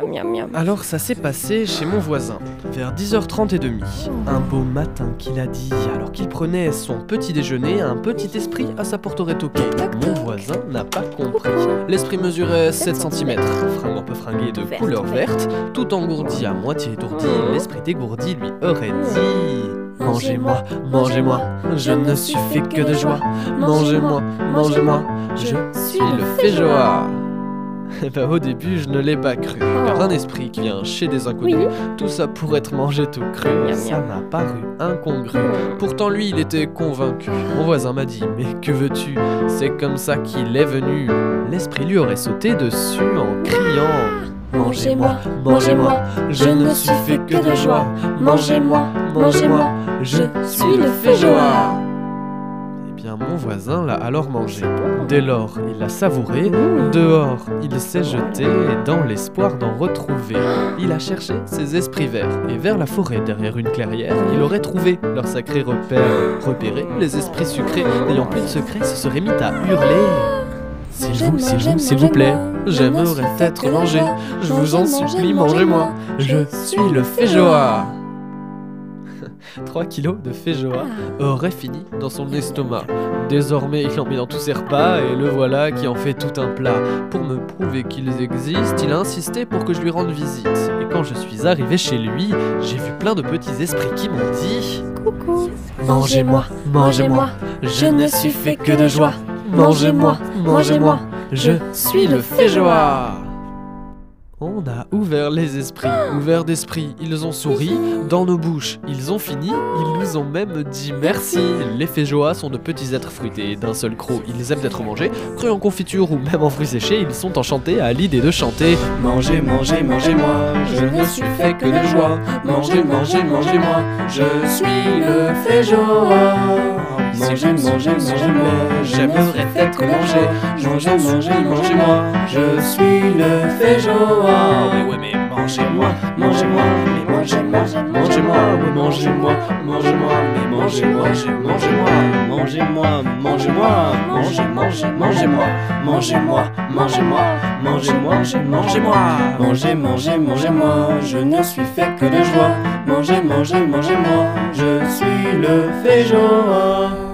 Miam, miam, miam. Alors ça s'est passé chez mon voisin, vers 10h30 et demi. Un beau matin qu'il a dit, alors qu'il prenait son petit déjeuner, un petit esprit à sa porte aurait toqué. Mon voisin n'a pas compris. L'esprit mesurait 7 cm, fringue un peu fringué de couleur verte. tout engourdi à moitié étourdi, l'esprit dégourdi lui aurait dit... Mangez-moi, mangez-moi, je ne suis fait que de joie. Mangez-moi, mangez-moi, je suis le féjoie. Eh ben, au début, je ne l'ai pas cru, car un esprit qui vient chez des inconnus, Oui. tout ça pour être mangé tout cru, Miam, ça m'a paru incongru. Hmm. Pourtant lui, il était convaincu. Mon voisin m'a dit, mais que veux-tu? C'est comme ça qu'il est venu. L'esprit lui aurait sauté dessus en criant. Mangez-moi, mangez-moi, je ne suis fait que de joie. Mangez-moi, mangez-moi, je suis le féjoie. Eh bien, mon voisin l'a alors mangé. Dès lors, il l'a savouré. Mmh. Dehors, il s'est jeté dans l'espoir d'en retrouver. Il a cherché ses esprits verts et vers la forêt derrière une clairière, il aurait trouvé leur sacré repère. Repéré, les esprits sucrés n'ayant plus de secret se seraient mis à hurler. S'il vous, s'il vous, s'il vous plaît, j'aimerais être mangé. Je vous en supplie, mangez-moi. Je suis le féjoa. 3 kilos de féjoa aurait fini dans son estomac. Désormais, il en met dans tous ses repas et le voilà qui en fait tout un plat. Pour me prouver qu'ils existent, il a insisté pour que je lui rende visite. Et quand je suis arrivé chez lui, j'ai vu plein de petits esprits qui m'ont dit Coucou. Mangez-moi, mangez-moi, je ne suis fait que de joie. Mangez-moi, mangez-moi, je suis le féjoa. On a ouvert les esprits, ouvert d'esprit, ils ont souri, dans nos bouches, ils ont fini, ils nous ont même dit merci. Les féjoas sont de petits êtres fruités, d'un seul croc, ils aiment être mangés, crus en confiture ou même en fruits séchés, ils sont enchantés à l'idée de chanter. Mangez, mangez, mangez-moi, je ne suis fait que de joie. Mangez, mangez, mangez-moi, je suis le féjoa. Mangez, mangez, mangez-moi, j'aimerais être mangé. Mangez, mangez, mangez-moi, je suis le féjoa. Mais ouais, mais mangez-moi, mangez-moi, mais mangez-moi, mangez-moi, mangez-moi, mangez-moi, mangez-moi, mangez-moi, mangez-moi, mangez-moi, mangez, mangez, mangez-moi, mangez-moi, mangez-moi, mangez-moi, mangez-moi, mangez, mangez, mangez-moi, je ne suis fait que de joie. Mangez, mangez, mangez-moi, je suis le féjoa.